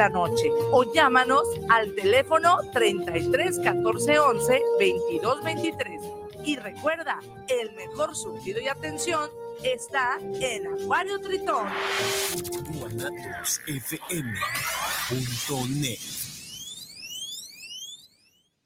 la noche o llámanos al teléfono 33 14 11 22 23. Y recuerda, el mejor surtido y atención está en Acuario Tritón.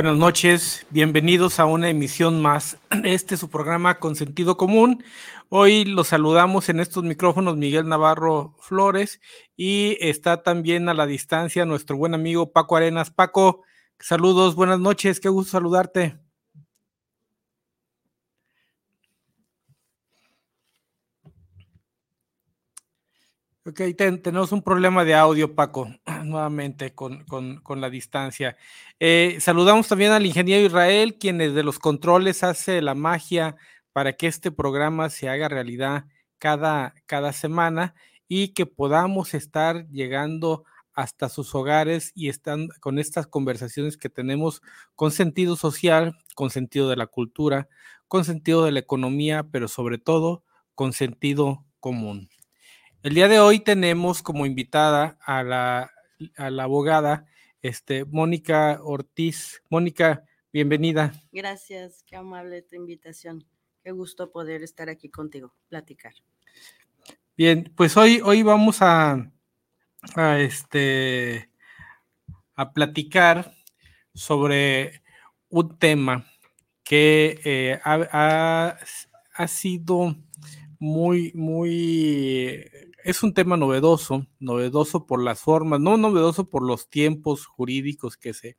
Buenas noches, bienvenidos a una emisión más este su programa con sentido común. Hoy los saludamos en estos micrófonos Miguel Navarro Flores y está también a la distancia nuestro buen amigo Paco Arenas. Paco, saludos, buenas noches, qué gusto saludarte. Ok, tenemos un problema de audio, Paco, nuevamente con, la distancia. Eh, saludamos también al ingeniero Israel, quien desde los controles hace la magia para que este programa se haga realidad cada, cada semana y que podamos estar llegando hasta sus hogares y están con estas conversaciones que tenemos con sentido social, con sentido de la cultura, con sentido de la economía, pero sobre todo con sentido común. El día de hoy tenemos como invitada a la, abogada este, Mónica Ortiz. Mónica, bienvenida. Gracias, qué amable tu invitación. Qué gusto poder estar aquí contigo, platicar. Bien, pues hoy, hoy vamos a, este, a platicar sobre un tema que eh, ha, ha, sido muy, muy es un tema novedoso, novedoso por las formas, no novedoso por los tiempos jurídicos que se,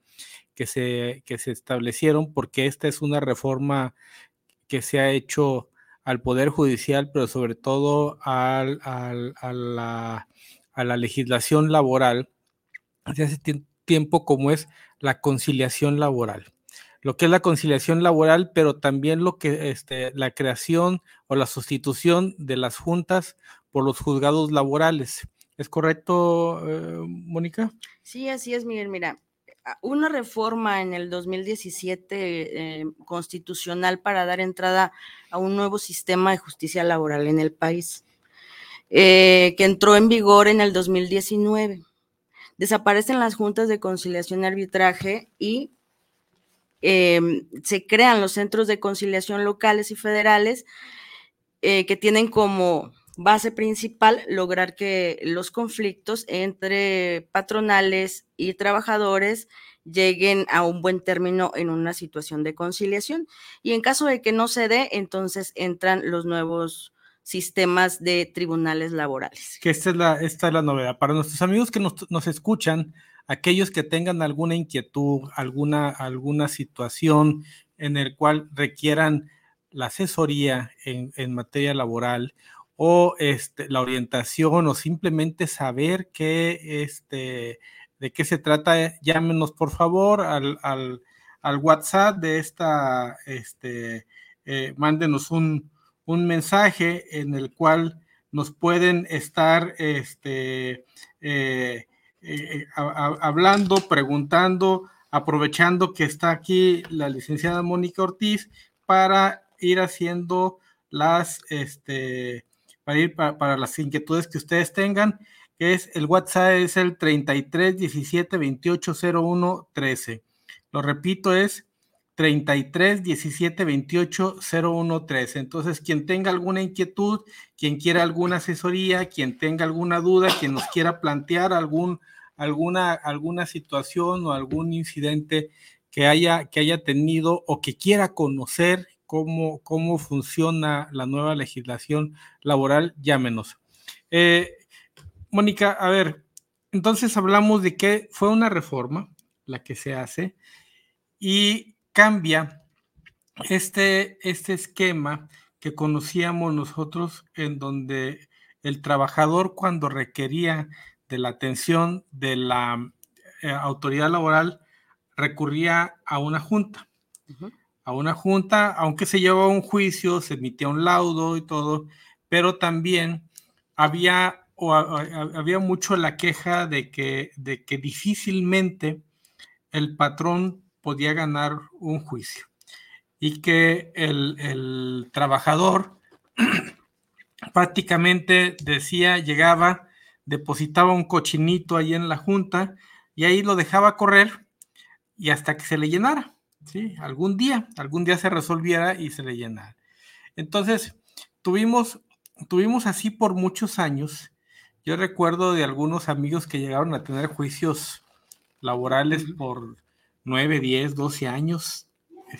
que se, que se establecieron, porque esta es una reforma que se ha hecho al Poder Judicial, pero sobre todo al, al, a, la, a, la, legislación laboral, hace hace tiempo como es la conciliación laboral. Lo que es la conciliación laboral, pero también lo que este, la creación o la sustitución de las juntas por los juzgados laborales. ¿Es correcto, eh, Mónica? Sí, así es, Miguel. Mira, una reforma en el 2017 eh, constitucional para dar entrada a un nuevo sistema de justicia laboral en el país, eh, que entró en vigor en el 2019. Desaparecen las juntas de conciliación y arbitraje y em, se crean los centros de conciliación locales y federales que tienen como base principal lograr que los conflictos entre patronales y trabajadores lleguen a un buen término en una situación de conciliación. Y en caso de que no se dé, entonces entran los nuevos sistemas de tribunales laborales. Que esta es la, esta es la novedad. Para nuestros amigos que nos, escuchan, aquellos que tengan alguna inquietud, alguna, alguna situación en el cual requieran la asesoría en, en materia laboral o este, la orientación o simplemente saber qué, este, de qué se trata, llámenos por favor al, WhatsApp de esta, este, eh, mándenos un, mensaje en el cual nos pueden estar este, eh, eh, hablando, preguntando, aprovechando que está aquí la licenciada Mónica Ortiz para ir haciendo las, este, para ir para, las inquietudes que ustedes tengan, es el WhatsApp es el 33 17 28 01 13. Lo repito, es 33 17 28 01 13. Entonces, quien tenga alguna inquietud, quien quiera alguna asesoría, quien tenga alguna duda, quien nos quiera plantear algún, alguna, alguna situación o algún incidente que haya, que haya tenido o que quiera conocer cómo, cómo funciona la nueva legislación laboral, llámenos. Eh, Mónica, a ver, entonces hablamos de que fue una reforma la que se hace y cambia este, este esquema que conocíamos nosotros en donde el trabajador cuando requería de la atención de la eh, autoridad laboral recurría a una junta. A una junta, aunque se llevaba un juicio, se emitía un laudo y todo, pero también había, o, había mucho la queja de que, de que difícilmente el patrón podía ganar un juicio y que el, el trabajador prácticamente decía, llegaba, depositaba un cochinito ahí en la junta y ahí lo dejaba correr y hasta que se le llenara, ¿sí? Algún día, algún día se resolviera y se le llenara. Entonces, tuvimos, tuvimos así por muchos años. Yo recuerdo de algunos amigos que llegaron a tener juicios laborales por 9, 10, 12 años,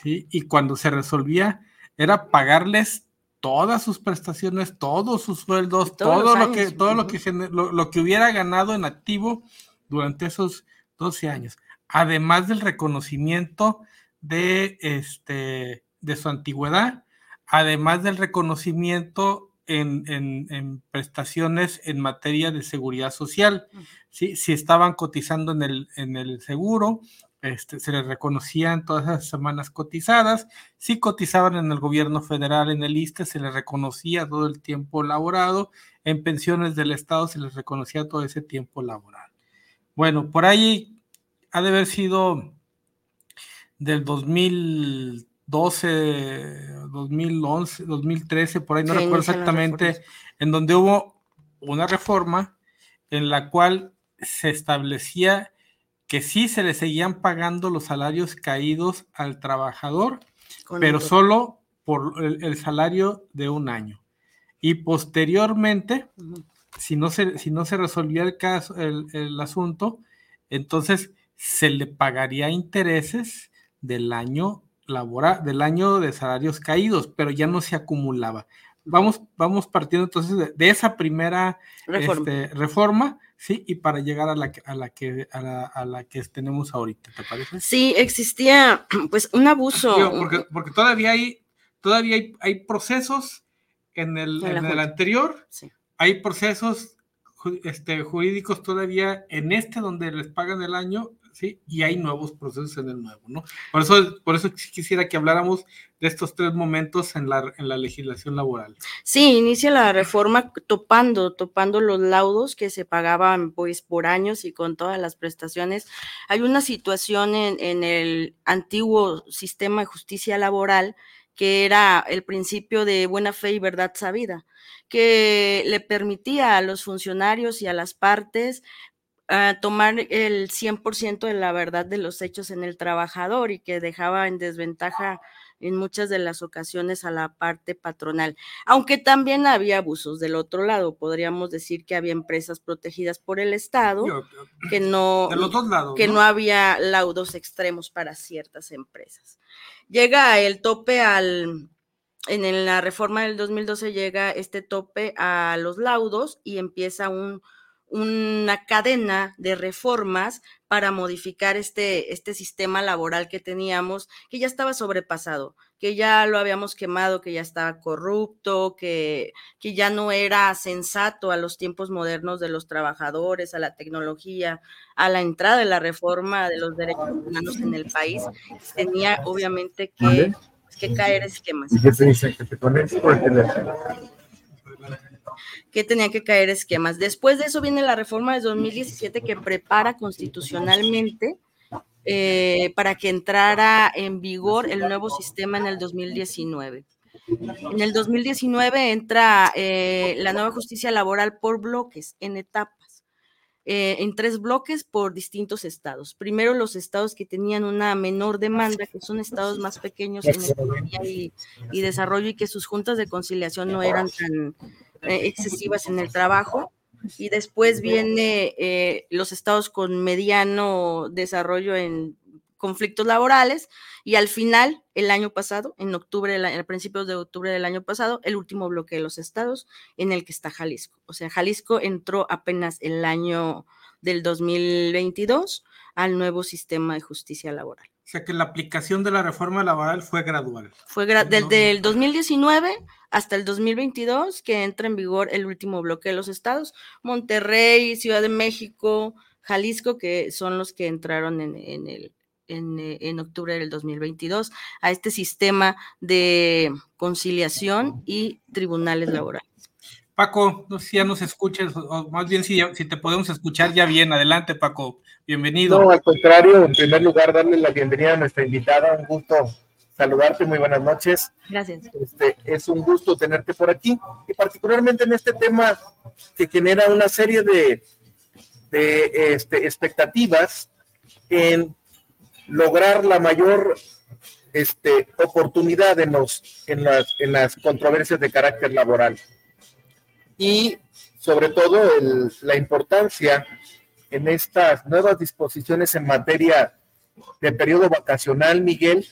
¿sí? y cuando se resolvía era pagarles todas sus prestaciones, todos sus sueldos, todo lo que, todo lo que, lo, que hubiera ganado en activo durante esos 12 años, además del reconocimiento de, este, de su antigüedad, además del reconocimiento en, en, prestaciones en materia de seguridad social. ¿sí? Si estaban cotizando en el, en el seguro, este, se les reconocían todas esas semanas cotizadas. Si cotizaban en el gobierno federal, en el ISTE, se les reconocía todo el tiempo laborado. En pensiones del Estado se les reconocía todo ese tiempo laboral. Bueno, por ahí ha de haber sido del 2012, 2011, 2013, por ahí no recuerdo exactamente, en donde hubo una reforma en la cual se establecía que sí se le seguían pagando los salarios caídos al trabajador, pero solo por el, salario de un año. Y posteriormente, si, no se, si no se resolvía el, caso, el, asunto, entonces se le pagaría intereses del año laboral, del año de salarios caídos, pero ya no se acumulaba. Vamos, vamos partiendo entonces de, esa primera reforma este, ¿sí? Y para llegar a la, a la, que, a la, que tenemos ahorita, ¿te parece? Sí, existía pues un abuso. porque, porque todavía hay, todavía hay, procesos en el, en el anterior, hay procesos este, jurídicos todavía en este donde les pagan el año ¿sí? Y hay nuevos procesos en el nuevo, ¿no? Por eso, por eso quisiera que habláramos de estos tres momentos en la, en la legislación laboral. Sí, inicia la reforma topando, topando los laudos que se pagaban pues por años y con todas las prestaciones. Hay una situación en, en el antiguo sistema de justicia laboral que era el principio de buena fe y verdad sabida, que le permitía a los funcionarios y a las partes tomar el 100% de la verdad de los hechos en el trabajador y que dejaba en desventaja en muchas de las ocasiones a la parte patronal, aunque también había abusos del otro lado, podríamos decir que había empresas protegidas por el Estado, que no, que ¿no? había laudos extremos para ciertas empresas. Llega el tope al, en la reforma del 2012 llega este tope a los laudos y empieza un una cadena de reformas para modificar este, este sistema laboral que teníamos, que ya estaba sobrepasado, que ya lo habíamos quemado, que ya estaba corrupto, que, que ya no era sensato a los tiempos modernos de los trabajadores, a la tecnología, a la entrada de la reforma de los derechos humanos en el país. Tenía obviamente que, que caer esquemas que tenía que caer esquemas. Después de eso viene la reforma de 2017 que prepara constitucionalmente eh, para que entrara en vigor el nuevo sistema en el 2019. En el 2019 entra eh, la nueva justicia laboral por bloques, en etapas, eh, en tres bloques por distintos estados. Primero los estados que tenían una menor demanda, que son estados más pequeños en economía y, y desarrollo y que sus juntas de conciliación no eran tan eh, excesivas en el trabajo. Y después viene eh, los estados con mediano desarrollo en conflictos laborales y al final, el año pasado, en octubre, a principios de octubre del año pasado, el último bloque de los estados en el que está Jalisco. O sea, Jalisco entró apenas el año del 2022 al nuevo sistema de justicia laboral. O sea que la aplicación de la reforma laboral fue gradual. Fue desde el 2019 hasta el 2022 que entra en vigor el último bloque de los estados, Monterrey, Ciudad de México, Jalisco, que son los que entraron en, el, en, octubre del 2022 a este sistema de conciliación y tribunales laborales. Paco, no sé si ya nos escuches, o más bien si, si te podemos escuchar ya bien. Adelante, Paco. Bienvenido. No, al contrario, en primer lugar, darle la bienvenida a nuestra invitada. Un gusto saludarte, muy buenas noches. Gracias. Este, es un gusto tenerte por aquí y particularmente en este tema que genera una serie de, de este, expectativas en lograr la mayor este, oportunidad en, los, en, las, en las controversias de carácter laboral. Y sobre todo la importancia en estas nuevas disposiciones en materia de periodo vacacional, Miguel,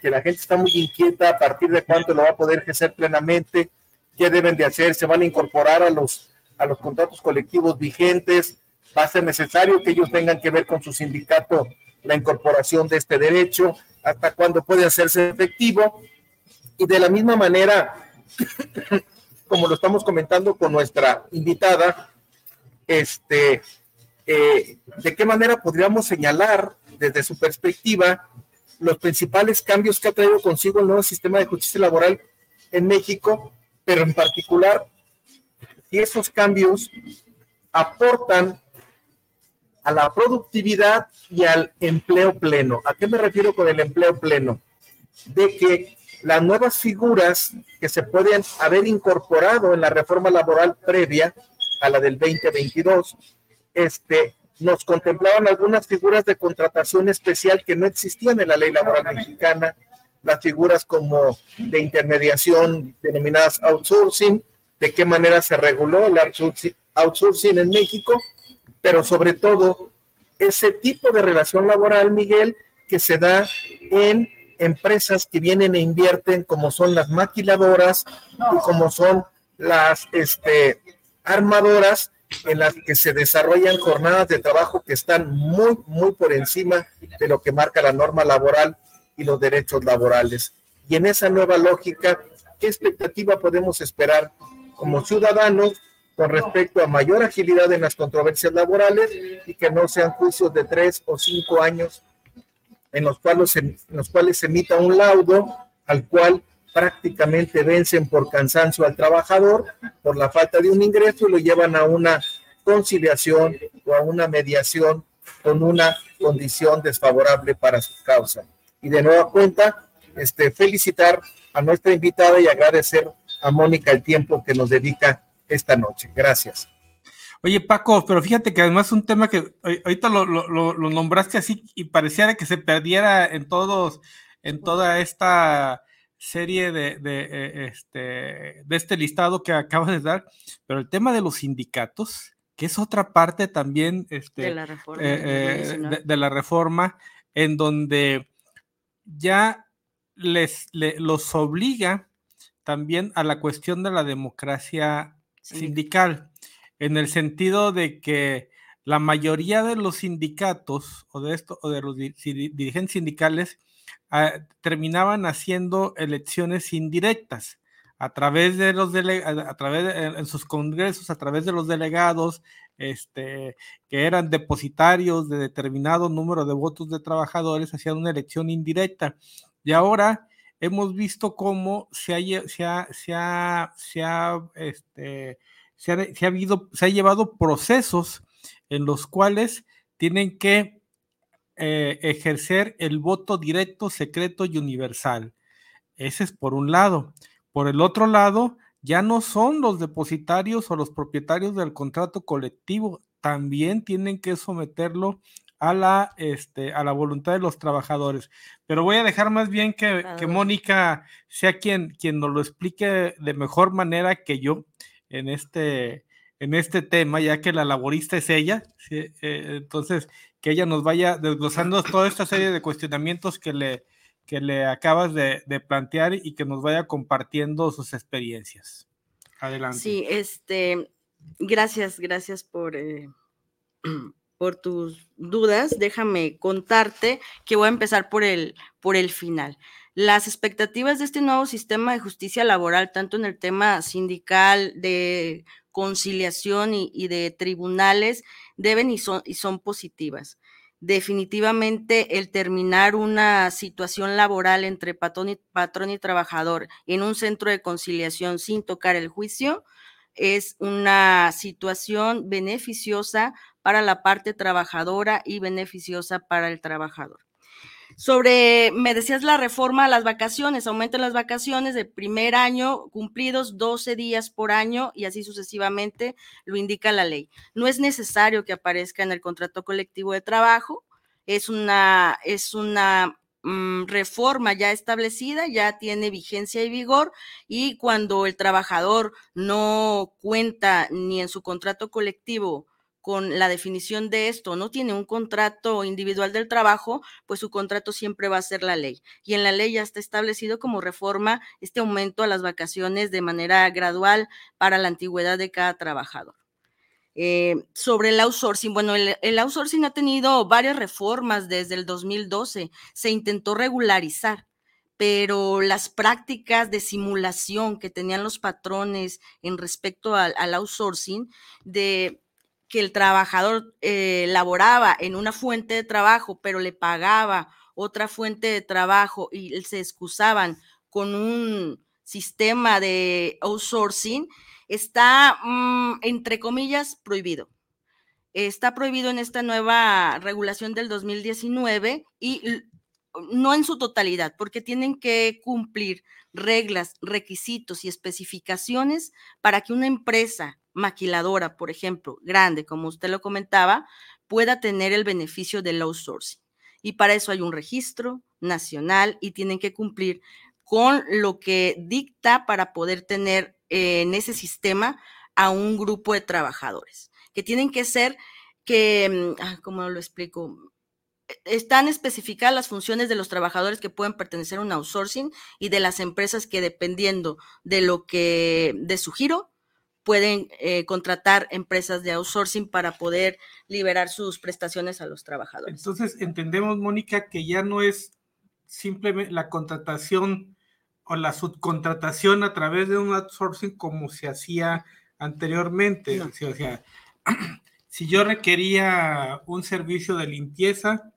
que la gente está muy inquieta a partir de cuánto lo va a poder ejercer plenamente, qué deben de hacer, se van a incorporar a los, a los contratos colectivos vigentes, va a ser necesario que ellos tengan que ver con su sindicato la incorporación de este derecho, hasta cuándo puede hacerse efectivo. Y de la misma manera, como lo estamos comentando con nuestra invitada, este, eh, de qué manera podríamos señalar desde su perspectiva los principales cambios que ha traído consigo el nuevo sistema de justicia laboral en México, pero en particular si esos cambios aportan a la productividad y al empleo pleno. ¿A qué me refiero con el empleo pleno? De que las nuevas figuras que se pueden haber incorporado en la reforma laboral previa a la del 2022, este, nos contemplaban algunas figuras de contratación especial que no existían en la ley laboral mexicana, las figuras como de intermediación denominadas outsourcing, de qué manera se reguló el outsourcing en México pero sobre todo ese tipo de relación laboral, Miguel, que se da en empresas que vienen e invierten, como son las maquiladoras como son las este, armadoras, en las que se desarrollan jornadas de trabajo que están muy, muy por encima de lo que marca la norma laboral y los derechos laborales. Y en esa nueva lógica, ¿qué expectativa podemos esperar como ciudadanos con respecto a mayor agilidad en las controversias laborales y que no sean juicios de tres o cinco años en los cuales se, emita un laudo al cual prácticamente vencen por cansancio al trabajador por la falta de un ingreso y lo llevan a una conciliación o a una mediación con una condición desfavorable para su causa. Y de nueva cuenta, este, felicitar a nuestra invitada y agradecer a Mónica el tiempo que nos dedica esta noche. Gracias. Oye, Paco, pero fíjate que además un tema que ahorita lo, nombraste así y pareciera que se perdiera en todos, en toda esta serie de, de, eh, este, de este listado que acabas de dar, pero el tema de los sindicatos, que es otra parte también este, de, la reforma, eh, eh, de, la reforma, en donde ya les los obliga también a la cuestión de la democracia sindical, en el sentido de que la mayoría de los sindicatos o de esto o de los dirigentes sindicales ah, terminaban haciendo elecciones indirectas a través de los a través de, en sus congresos, a través de los delegados, este, que eran depositarios de determinado número de votos de trabajadores, hacían una elección indirecta. Y ahora hemos visto cómo se ha, se ha, se ha, se ha, este, se ha, habido, se ha llevado procesos en los cuales tienen que eh, ejercer el voto directo, secreto y universal. Ese es por un lado. Por el otro lado, ya no son los depositarios o los propietarios del contrato colectivo, también tienen que someterlo a la, este, a la voluntad de los trabajadores. Pero voy a dejar más bien que, que Mónica sea quien, quien nos lo explique de mejor manera que yo en este, en este tema, ya que la laborista es ella. Eh, entonces, que ella nos vaya desglosando toda esta serie de cuestionamientos que le, que le acabas de, de plantear y que nos vaya compartiendo sus experiencias. Adelante. Sí, este, gracias, gracias por... Eh, por tus dudas, déjame contarte que voy a empezar por el, por el final. Las expectativas de este nuevo sistema de justicia laboral, tanto en el tema sindical, de conciliación y, de tribunales, deben y son, positivas. Definitivamente el terminar una situación laboral entre y, patrón y trabajador en un centro de conciliación sin tocar el juicio es una situación beneficiosa para la parte trabajadora y beneficiosa para el trabajador. Sobre, me decías la reforma a las vacaciones, aumentan las vacaciones de primer año cumplidos 12 días por año y así sucesivamente lo indica la ley. No es necesario que aparezca en el contrato colectivo de trabajo, es una, es una mm, reforma ya establecida, ya tiene vigencia y vigor y cuando el trabajador no cuenta ni en su contrato colectivo con la definición de esto, no tiene un contrato individual del trabajo, pues su contrato siempre va a ser la ley. Y en la ley ya está establecido como reforma este aumento a las vacaciones de manera gradual para la antigüedad de cada trabajador. Eh, sobre el outsourcing, bueno, el, outsourcing ha tenido varias reformas desde el 2012. Se intentó regularizar, pero las prácticas de simulación que tenían los patrones en respecto al outsourcing, de que el trabajador eh, laboraba en una fuente de trabajo, pero le pagaba otra fuente de trabajo y se excusaban con un sistema de outsourcing, está, mm, entre comillas, prohibido. Está prohibido en esta nueva regulación del 2019 y no en su totalidad, porque tienen que cumplir reglas, requisitos y especificaciones para que una empresa maquiladora, por ejemplo, grande, como usted lo comentaba, pueda tener el beneficio del outsourcing. Y para eso hay un registro nacional y tienen que cumplir con lo que dicta para poder tener en ese sistema a un grupo de trabajadores, que tienen que ser que, mm, ¿cómo lo explico? Están especificadas las funciones de los trabajadores que pueden pertenecer a un outsourcing y de las empresas que dependiendo de lo que, de su giro, pueden eh, contratar empresas de outsourcing para poder liberar sus prestaciones a los trabajadores. Entonces, entendemos, Mónica, que ya no es simplemente la contratación o la subcontratación a través de un outsourcing como se hacía anteriormente. O sea, si yo requería un servicio de limpieza,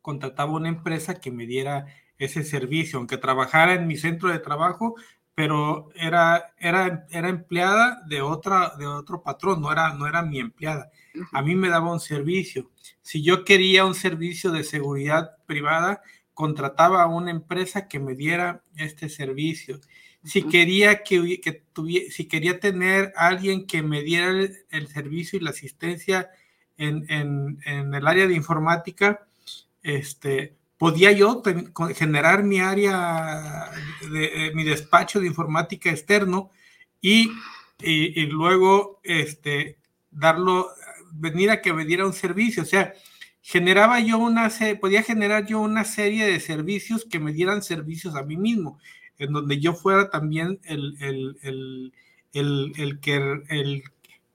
contrataba una empresa que me diera ese servicio, aunque trabajara en mi centro de trabajo, pero era, era, era empleada de, otra, de otro patrón, no era, no era mi empleada. A mí me daba un servicio. Si yo quería un servicio de seguridad privada, contrataba a una empresa que me diera este servicio. Si quería que, que tuviera, si quería tener alguien que me diera el, servicio y la asistencia en, en, en, el área de informática, este, podía yo generar mi área, de, eh, mi despacho de informática externo y, luego este, darlo, venir a que me diera un servicio. O sea, generaba yo una, podía generar yo una serie de servicios que me dieran servicios a mí mismo, en donde yo fuera también el, el, el, el que,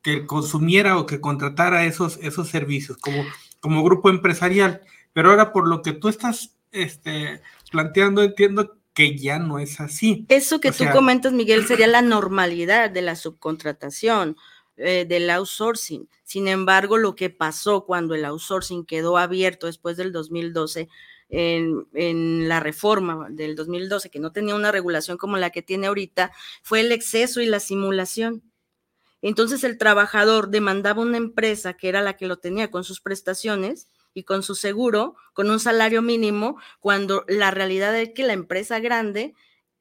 que consumiera o que contratara esos, esos servicios como, como grupo empresarial. Pero ahora por lo que tú estás este, planteando, entiendo que ya no es así. Eso que tú comentas, Miguel, sería la normalidad de la subcontratación, eh, del outsourcing. Sin embargo, lo que pasó cuando el outsourcing quedó abierto después del 2012, en, en, la reforma del 2012, que no tenía una regulación como la que tiene ahorita, fue el exceso y la simulación. Entonces el trabajador demandaba una empresa que era la que lo tenía con sus prestaciones y con su seguro, con un salario mínimo, cuando la realidad es que la empresa grande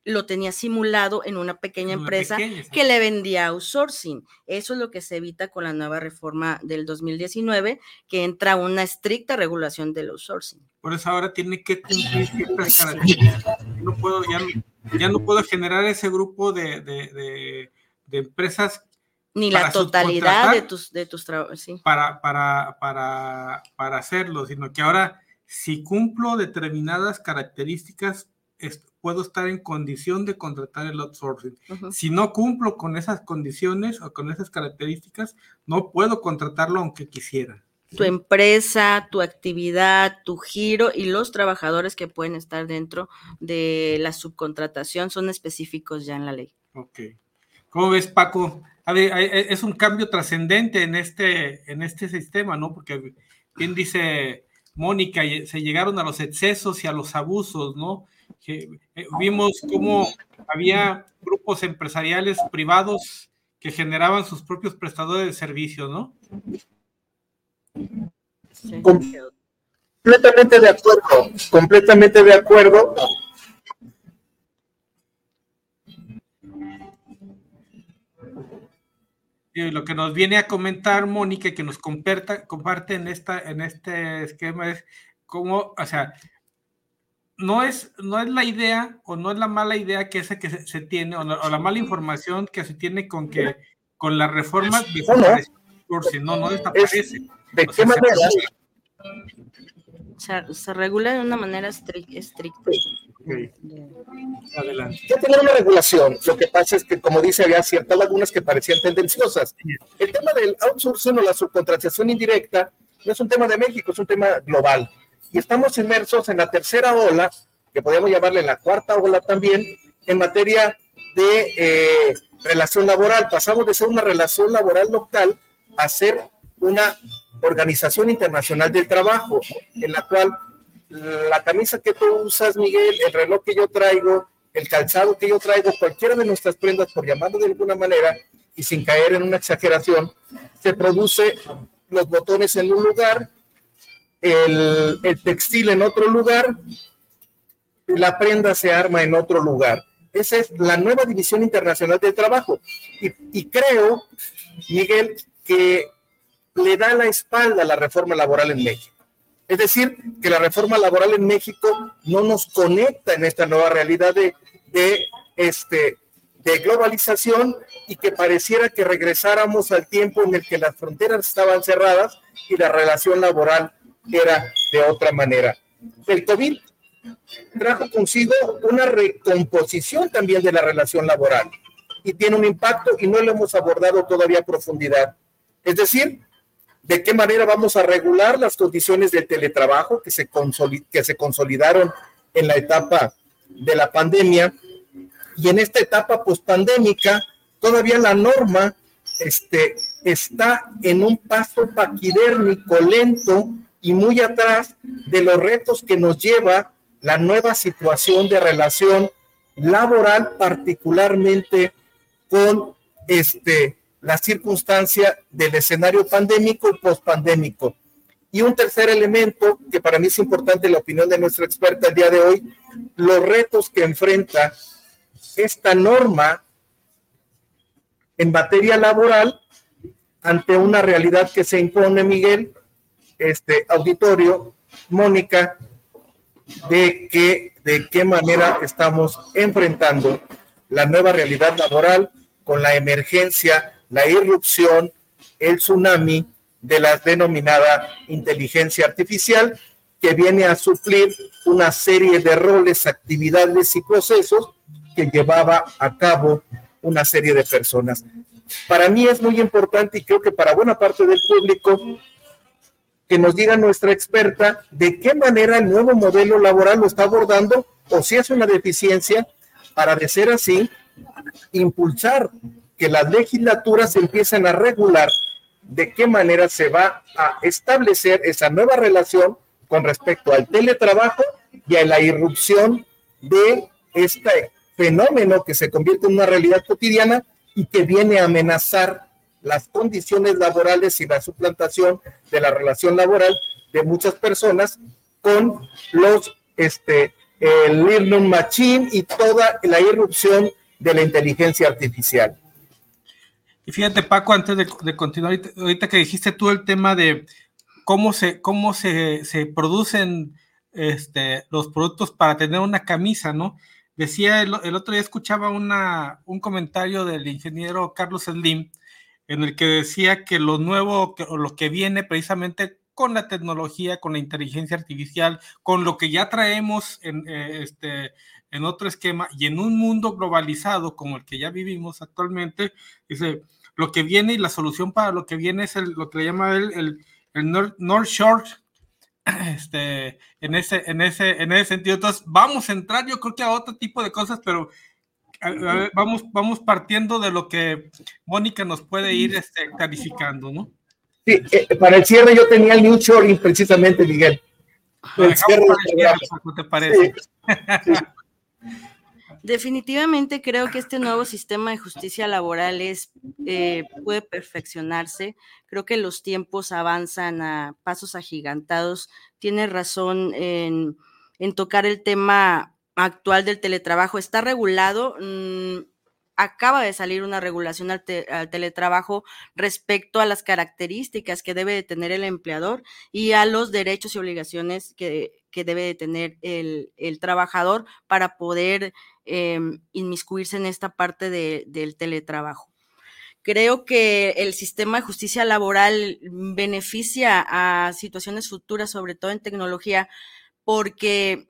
lo tenía simulado en una pequeña empresa que le vendía outsourcing. Eso es lo que se evita con la nueva reforma del 2019, que entra una estricta regulación del outsourcing. Por eso ahora tiene que cumplir ciertas características. No puedo, ya, no puedo generar ese grupo de, de, de empresas ni la totalidad de tus, de tus trabajos, sí. Para, para, para, para hacerlo, sino que ahora, si cumplo determinadas características, puedo estar en condición de contratar el outsourcing. Si no cumplo con esas condiciones o con esas características, no puedo contratarlo aunque quisiera. tu empresa, tu actividad, tu giro y los trabajadores que pueden estar dentro de la subcontratación son específicos ya en la ley. Ok. ¿Cómo ves, Paco? A ver, es un cambio trascendente en este, en este sistema, ¿no? Porque bien dice Mónica, se llegaron a los excesos y a los abusos, ¿no? Eh, vimos cómo había grupos empresariales privados que generaban sus propios prestadores de servicios, ¿no? Completamente de acuerdo, completamente de acuerdo. Lo que nos viene a comentar Mónica, que nos comparta, comparte en, esta, en este esquema es cómo, o sea, no es, no es la idea o no es la mala idea que esa que se, tiene o la, mala información que se tiene con que con la reforma de no, no desaparece. ¿De qué manera? Se, regula de una manera estricta. Adelante. Ya tenía una regulación. Lo que pasa es que, como dice, había ciertas lagunas que parecían tendenciosas. El tema del outsourcing o la subcontratación indirecta no es un tema de México, es un tema global. Y estamos inmersos en la tercera ola, que podríamos llamarle la cuarta ola también, en materia de eh, relación laboral. Pasamos de ser una relación laboral local a ser una organización internacional del trabajo, en la cual la camisa que tú usas, Miguel, el reloj que yo traigo, el calzado que yo traigo, cualquiera de nuestras prendas, por llamarlo de alguna manera, y sin caer en una exageración, se produce los botones en un lugar, el, el textil en otro lugar, la prenda se arma en otro lugar. Esa es la nueva división internacional del trabajo. Y, y creo, Miguel, que le da la espalda a la reforma laboral en México. Es decir, que la reforma laboral en México no nos conecta en esta nueva realidad de, de, este, de globalización y que pareciera que regresáramos al tiempo en el que las fronteras estaban cerradas y la relación laboral era de otra manera. El COVID trajo consigo una recomposición también de la relación laboral y tiene un impacto y no lo hemos abordado todavía a profundidad. Es decir, de qué manera vamos a regular las condiciones del teletrabajo que se, que se consolidaron en la etapa de la pandemia y en esta etapa pospandémica todavía la norma este, está en un paso paquidérmico lento y muy atrás de los retos que nos lleva la nueva situación de relación laboral, particularmente con este, la circunstancia del escenario pandémico y pospandémico. Y un tercer elemento que para mí es importante, la opinión de nuestra experta el día de hoy, los retos que enfrenta esta norma en materia laboral ante una realidad que se impone, Miguel, este auditorio, Mónica, de que de qué manera estamos enfrentando la nueva realidad laboral con la emergencia la irrupción, el tsunami de la denominada inteligencia artificial, que viene a suplir una serie de roles, actividades y procesos que llevaba a cabo una serie de personas. Para mí es muy importante y creo que para buena parte del público que nos diga nuestra experta de qué manera el nuevo modelo laboral lo está abordando o si es una deficiencia para, de ser así, impulsar que las legislaturas empiecen a regular de qué manera se va a establecer esa nueva relación con respecto al teletrabajo y a la irrupción de este fenómeno que se convierte en una realidad cotidiana y que viene a amenazar las condiciones laborales y la suplantación de la relación laboral de muchas personas con los este el learning machine y toda la irrupción de la inteligencia artificial. Y fíjate, Paco, antes de, continuar, ahorita, que dijiste tú el tema de cómo se, cómo se, producen este, los productos para tener una camisa, ¿no? Decía, el, otro día escuchaba una, un comentario del ingeniero Carlos Slim, en el que decía que lo nuevo, o lo que viene precisamente con la tecnología, con la inteligencia artificial, con lo que ya traemos en, eh, este, en otro esquema y en un mundo globalizado como el que ya vivimos actualmente, dice, lo que viene y la solución para lo que viene es lo que le llama él el North, Shore, este, en ese, en ese, en ese sentido. Entonces, vamos a entrar, yo creo que a otro tipo de cosas, pero vamos, vamos partiendo de lo que Mónica nos puede ir este, clarificando, ¿no? Sí, eh, para el cierre yo tenía el New Shore precisamente, Miguel. El cierre ¿Te parece? Definitivamente creo que este nuevo sistema de justicia laboral es, eh, puede perfeccionarse. Creo que los tiempos avanzan a pasos agigantados. Tiene razón en, tocar el tema actual del teletrabajo. Está regulado. Mm, acaba de salir una regulación al, teletrabajo respecto a las características que debe de tener el empleador y a los derechos y obligaciones que, debe de tener el, el trabajador para poder Em, inmiscuirse en esta parte del teletrabajo. Creo que el sistema de justicia laboral beneficia a situaciones futuras, sobre todo en tecnología, porque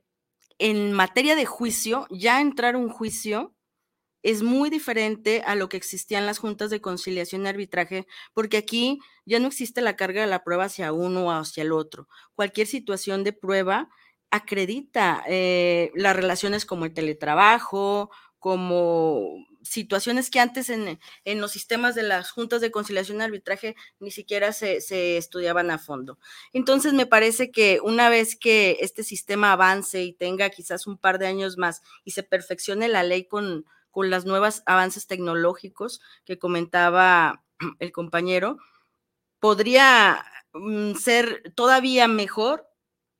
en materia de juicio, ya entrar un juicio es muy diferente a lo que existían las juntas de conciliación y arbitraje, porque aquí ya no existe la carga de la prueba hacia uno o hacia el otro. Cualquier situación de prueba acredita eh, las relaciones como el teletrabajo, como situaciones que antes en, los sistemas de las juntas de conciliación y arbitraje ni siquiera se, estudiaban a fondo. Entonces, me parece que una vez que este sistema avance y tenga quizás un par de años más y se perfeccione la ley con, con los nuevos avances tecnológicos que comentaba el compañero, podría mm, ser todavía mejor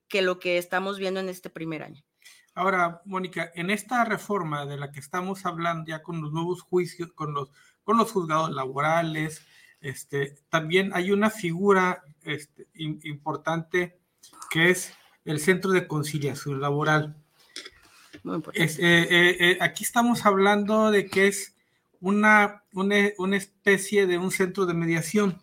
que lo que estamos viendo en este primer año. Ahora, Mónica, en esta reforma de la que estamos hablando ya con los nuevos juicios, con los, con los juzgados laborales, este, también hay una figura este, importante que es el Centro de Conciliación Laboral. Eh, eh, eh, aquí estamos hablando de que es una, una, especie de un centro de mediación,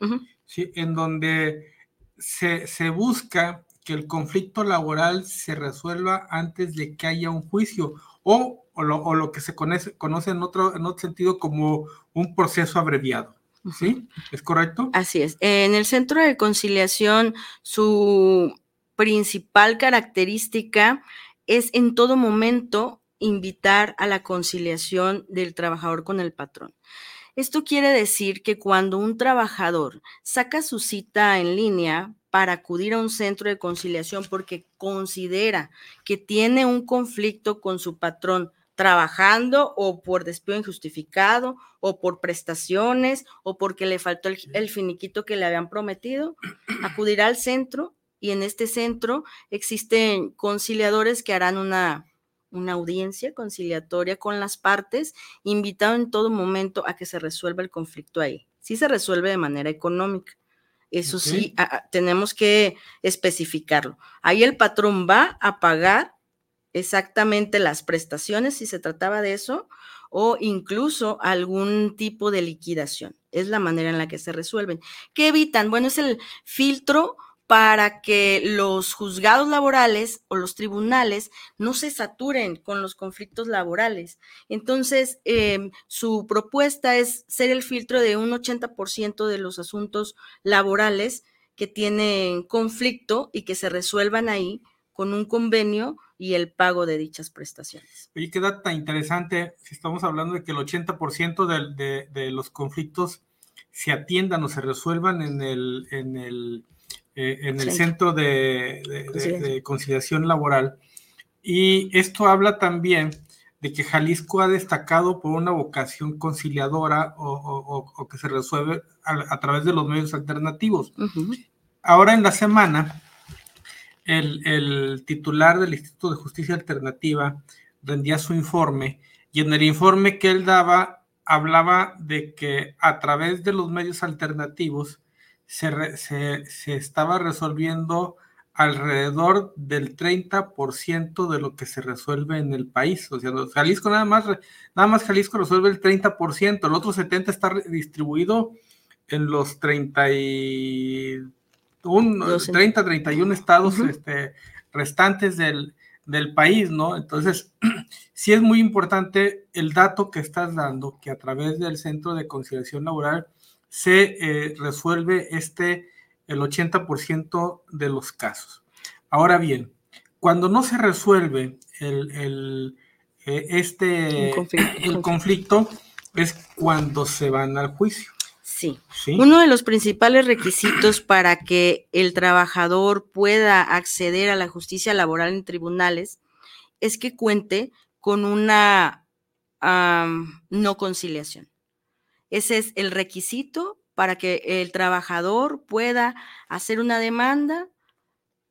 en donde se, se busca que el conflicto laboral se resuelva antes de que haya un juicio o, o, lo, que se conoce, conoce en, otro, en otro sentido como un proceso abreviado. ¿Sí? ¿Es correcto? Así es. En el centro de conciliación, su principal característica es en todo momento invitar a la conciliación del trabajador con el patrón. Esto quiere decir que cuando un trabajador saca su cita en línea para acudir a un centro de conciliación porque considera que tiene un conflicto con su patrón trabajando o por despido injustificado o por prestaciones o porque le faltó el, finiquito que le habían prometido, acudirá al centro y en este centro existen conciliadores que harán una, una audiencia conciliatoria con las partes, invitado en todo momento a que se resuelva el conflicto ahí. Sí se resuelve de manera económica eso sí, tenemos que especificarlo. Ahí el patrón va a pagar exactamente las prestaciones si se trataba de eso o incluso algún tipo de liquidación. Es la manera en la que se resuelven. ¿Qué evitan? Bueno, es el filtro para que los juzgados laborales o los tribunales no se saturen con los conflictos laborales. Entonces, em, su propuesta es ser el filtro de un 80% de los asuntos laborales que tienen conflicto y que se resuelvan ahí con un convenio y el pago de dichas prestaciones. Oye, qué tan interesante si estamos hablando de que el 80% de, de, los conflictos se atiendan o se resuelvan en el, en el eh, en el Centro de, Conciliación Laboral. Y esto habla también de que Jalisco ha destacado por una vocación conciliadora o, que se resuelve a, través de los medios alternativos. Ahora en la semana, el, el, titular del Instituto de Justicia Alternativa rendía su informe y en el informe que él daba hablaba de que a través de los medios alternativos se, estaba resolviendo alrededor del 30% de lo que se resuelve en el país. O sea, Jalisco nada más, nada más Jalisco resuelve el 30%, el otro 70% está distribuido en los 31, 30, 31 estados este, restantes del, del país, ¿no? Entonces, sí es muy importante el dato que estás dando, que a través del Centro de Conciliación Laboral se eh, resuelve este, el 80% de los casos. Ahora bien, cuando no se resuelve el, eh, este, el conflicto, es cuando se van al juicio. Sí. Uno de los principales requisitos para que el trabajador pueda acceder a la justicia laboral en tribunales es que cuente con una no conciliación. Ese es el requisito para que el trabajador pueda hacer una demanda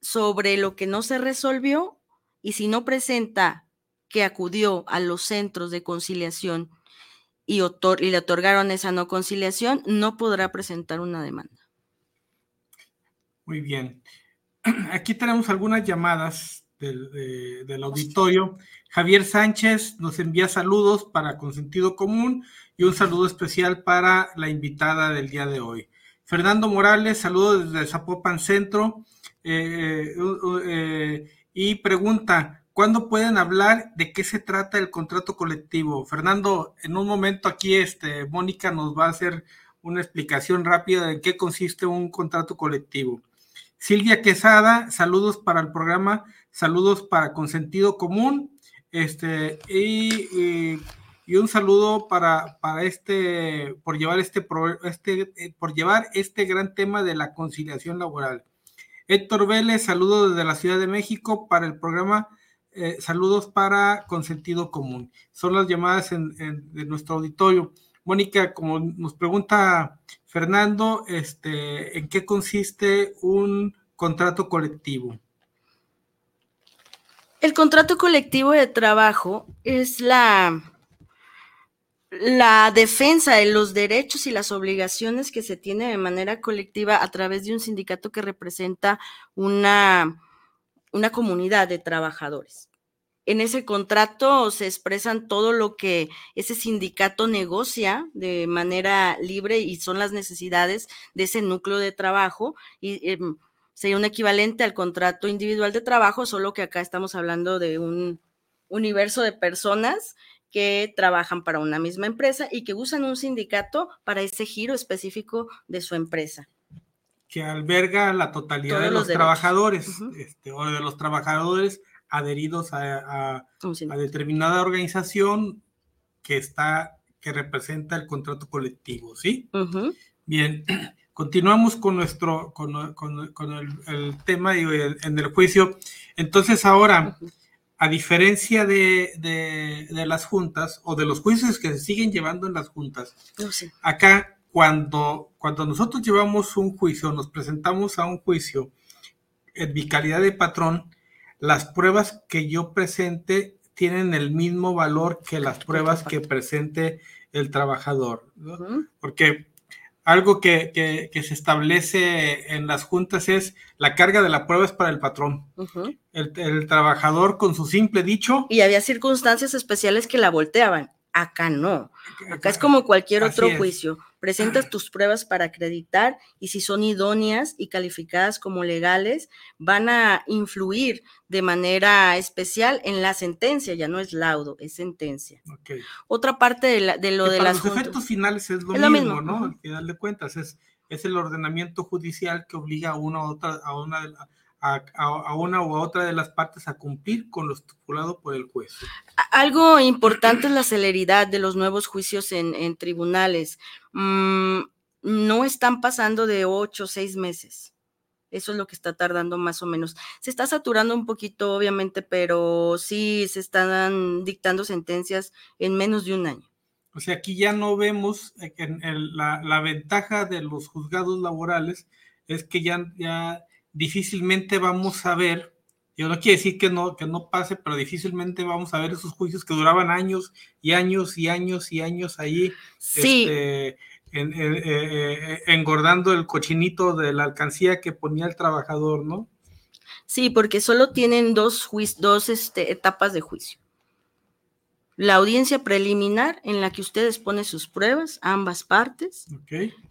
sobre lo que no se resolvió y si no presenta que acudió a los centros de conciliación y, y le otorgaron esa no conciliación, no podrá presentar una demanda. Muy bien. Aquí tenemos algunas llamadas del, del, auditorio. Javier Sánchez nos envía saludos para Consentido Común y un saludo especial para la invitada del día de hoy. Fernando Morales, saludos desde Zapopan Centro eh, eh, y pregunta, ¿cuándo pueden hablar de qué se trata el contrato colectivo? Fernando, en un momento aquí este, Mónica nos va a hacer una explicación rápida de qué consiste un contrato colectivo. Silvia Quesada, saludos para el programa, saludos para Consentido Común, este, y, un saludo para, para, este, por llevar este, este, eh, por llevar este gran tema de la conciliación laboral. Héctor Vélez, saludos desde la Ciudad de México para el programa eh, Saludos para Consentido Común. Son las llamadas de nuestro auditorio. Mónica, como nos pregunta Fernando, este, ¿en qué consiste un contrato colectivo? El contrato colectivo de trabajo es la, la defensa de los derechos y las obligaciones que se tiene de manera colectiva a través de un sindicato que representa una, una comunidad de trabajadores. En ese contrato se expresan todo lo que ese sindicato negocia de manera libre y son las necesidades de ese núcleo de trabajo y em, sería un equivalente al contrato individual de trabajo, solo que acá estamos hablando de un universo de personas que trabajan para una misma empresa y que usan un sindicato para ese giro específico de su empresa. Que alberga la totalidad de los, trabajadores este, o de los trabajadores adheridos a, determinada organización que está, que representa el contrato colectivo, ¿sí? Bien, continuamos con nuestro, con, el, tema en el juicio. Entonces ahora, a diferencia de, las juntas o de los juicios que se siguen llevando en las juntas, acá cuando, cuando nosotros llevamos un juicio, nos presentamos a un juicio en mi calidad de patrón, las pruebas que yo presente tienen el mismo valor que las pruebas que presente el trabajador, porque algo que, se establece en las juntas es la carga de la prueba es para el patrón. el, el, trabajador con su simple dicho. Y había circunstancias especiales que la volteaban. Acá no. Acá es como cualquier otro juicio. Presentas tus pruebas para acreditar y si son idóneas y calificadas como legales, van a influir de manera especial en la sentencia. Ya no es laudo, es sentencia. Otra parte de, lo de las. Los efectos finales es lo, mismo, ¿no? Al final de cuentas, es, es el ordenamiento judicial que obliga a una u otra, a una a, una u otra de las partes a cumplir con lo estipulado por el juez. Algo importante es la celeridad de los nuevos juicios en, tribunales. Mm, no están pasando de ocho o seis meses. Eso es lo que está tardando más o menos. Se está saturando un poquito, obviamente, pero sí se están dictando sentencias en menos de un año. O sea, aquí ya no vemos en, la, la, ventaja de los juzgados laborales es que ya, ya difícilmente vamos a ver, yo no quiero decir que no, que no pase, pero difícilmente vamos a ver esos juicios que duraban años y años y años y años ahí, este, eh, engordando el cochinito de la alcancía que ponía el trabajador, ¿no? Sí, porque solo tienen dos, dos este, etapas de juicio. La audiencia preliminar en la que ustedes ponen sus pruebas, ambas partes,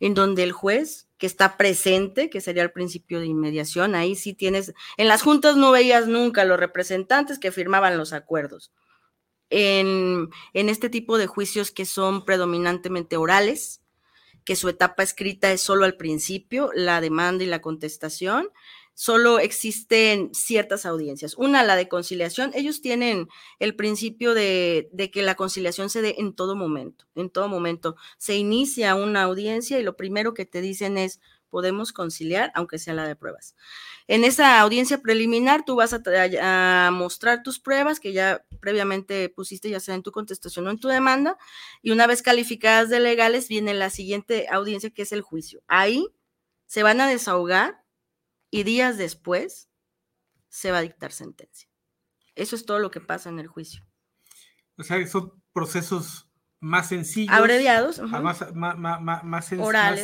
en donde el juez que está presente, que sería el principio de inmediación. Ahí sí tienes, en las juntas no veías nunca los representantes que firmaban los acuerdos. En, en este tipo de juicios que son predominantemente orales, que su etapa escrita es solo al principio, la demanda y la contestación. Solo existen ciertas audiencias. Una, la de conciliación. Ellos tienen el principio de, que la conciliación se dé en todo momento. En todo momento se inicia una audiencia y lo primero que te dicen es, podemos conciliar, aunque sea la de pruebas. En esa audiencia preliminar, tú vas a, mostrar tus pruebas que ya previamente pusiste, ya sea en tu contestación o en tu demanda, y una vez calificadas de legales, viene la siguiente audiencia, que es el juicio. Ahí se van a desahogar y días después se va a dictar sentencia. Eso es todo lo que pasa en el juicio. O sea, son procesos más sencillos. Abreviados. más, más,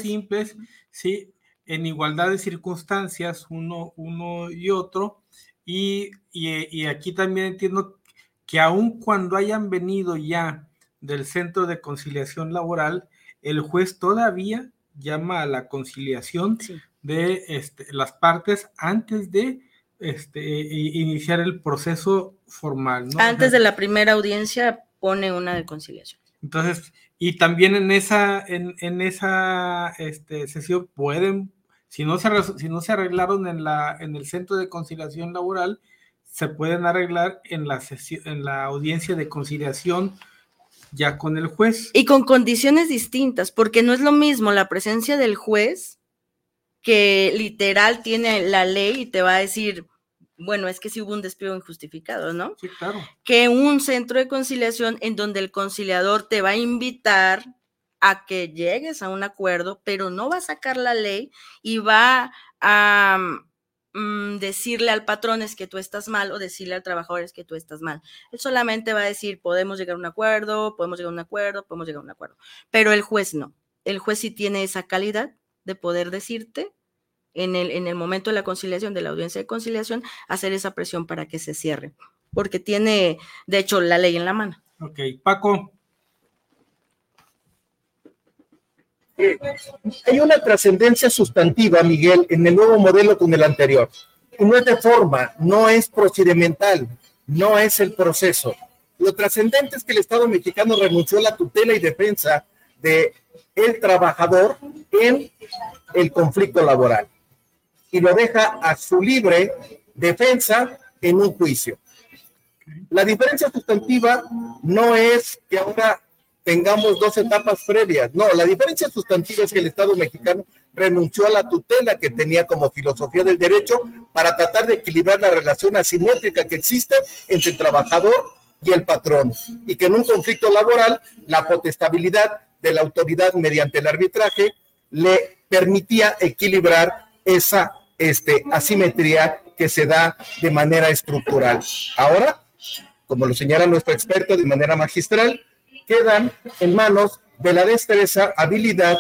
simples, ¿sí? en igualdad de circunstancias uno, uno y otro. Y, y, aquí también entiendo que aun cuando hayan venido ya del Centro de Conciliación Laboral, el juez todavía llama a la conciliación de este, las partes antes de este, iniciar el proceso formal. Antes de la primera audiencia pone una de conciliación. Entonces, y también en esa, en, en esa este, sesión pueden si no se, si no se arreglaron en, la, en el centro de conciliación laboral, se pueden arreglar en la, en la audiencia de conciliación ya con el juez. Y con condiciones distintas, porque no es lo mismo la presencia del juez que literal tiene la ley y te va a decir, bueno, es que si hubo un despido injustificado, ¿no? Sí, claro. Que un centro de conciliación en donde el conciliador te va a invitar a que llegues a un acuerdo, pero no va a sacar la ley y va a mm, decirle al patrón es que tú estás mal o decirle al trabajador es que tú estás mal. Él solamente va a decir podemos llegar a un acuerdo, podemos llegar a un acuerdo, podemos llegar a un acuerdo. Pero el juez no. El juez sí tiene esa calidad de poder decirte en el, en el momento de la conciliación, de la audiencia de conciliación, hacer esa presión para que se cierre, porque tiene, de hecho, la ley en la mano. Ok, Paco, hay una trascendencia sustantiva, Miguel, en el nuevo modelo con el anterior. no es de forma, no es procedimental, no es el proceso. Lo trascendente es que el Estado mexicano renunció a la tutela y defensa de el trabajador en el conflicto laboral y lo deja a su libre defensa en un juicio. La diferencia sustantiva no es que ahora tengamos dos etapas previas. No, la diferencia sustantiva es que el Estado mexicano renunció a la tutela que tenía como filosofía del derecho para tratar de equilibrar la relación asimétrica que existe entre el trabajador y el patrón, y que en un conflicto laboral la potestabilidad de la autoridad mediante el arbitraje le permitía equilibrar esa este, asimetría que se da de manera estructural. Ahora, como lo señala nuestro experto de manera magistral, quedan en manos de la destreza, habilidad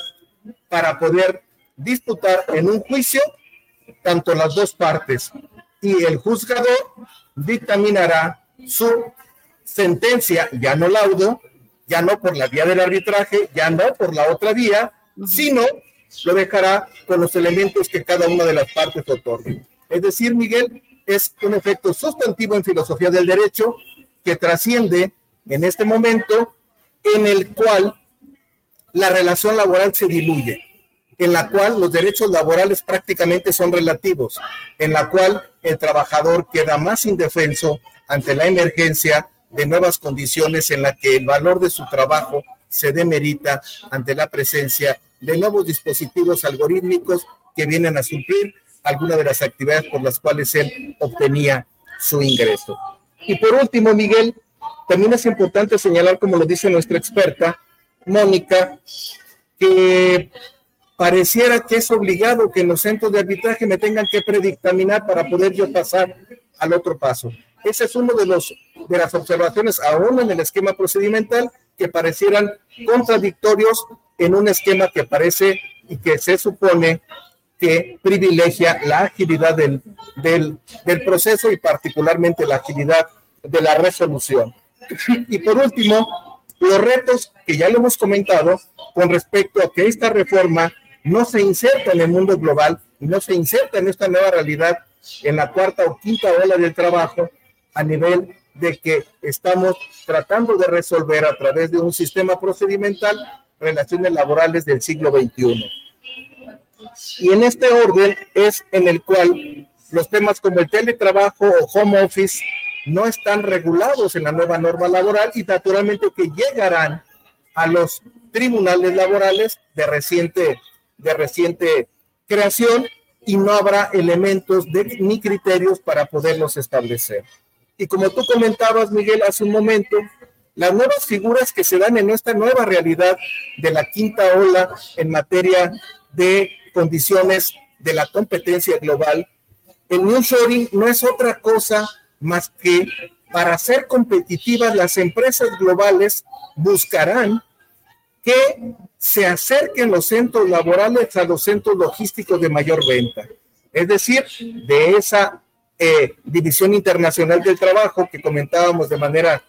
para poder disputar en un juicio tanto las dos partes y el juzgador dictaminará su sentencia, ya no laudo, ya no por la vía del arbitraje, ya no por la otra vía, sino lo dejará con los elementos que cada una de las partes otorgue. Es decir, Miguel, es un efecto sustantivo en filosofía del derecho que trasciende en este momento en el cual la relación laboral se diluye, en la cual los derechos laborales prácticamente son relativos, en la cual el trabajador queda más indefenso ante la emergencia de nuevas condiciones en la que el valor de su trabajo se demerita ante la presencia de nuevos dispositivos algorítmicos que vienen a suplir algunas de las actividades por las cuales él obtenía su ingreso. Y por último, Miguel, también es importante señalar, como lo dice nuestra experta, Mónica, que pareciera que es obligado que en los centros de arbitraje me tengan que predictaminar para poder yo pasar al otro paso. Ese es uno de los de las observaciones aún en el esquema procedimental que parecieran contradictorios en un esquema que parece y que se supone que privilegia la agilidad del, del, del proceso y particularmente la agilidad de la resolución. Y por último, los retos que ya lo hemos comentado con respecto a que esta reforma no se inserta en el mundo global y no se inserta en esta nueva realidad en la cuarta o quinta ola del trabajo a nivel de que estamos tratando de resolver a través de un sistema procedimental relaciones laborales del siglo XXI. Y en este orden es en el cual los temas como el teletrabajo o home office no están regulados en la nueva norma laboral y naturalmente que llegarán a los tribunales laborales de reciente, de reciente creación y no habrá elementos de, ni criterios para poderlos establecer. Y como tú comentabas, Miguel, hace un momento, las nuevas figuras que se dan en esta nueva realidad de la quinta ola en materia de condiciones de la competencia global, el nearshoring no es otra cosa más que para ser competitivas las empresas globales buscarán que se acerquen los centros laborales a los centros logísticos de mayor venta. Es decir, de esa eh, división internacional del trabajo que comentábamos de manera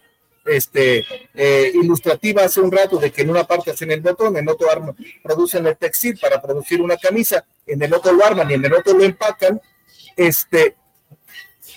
este, eh, ilustrativa hace un rato de que en una parte hacen el botón, en otro arma, producen el textil para producir una camisa, en el otro lo arman y en el otro lo empacan, este,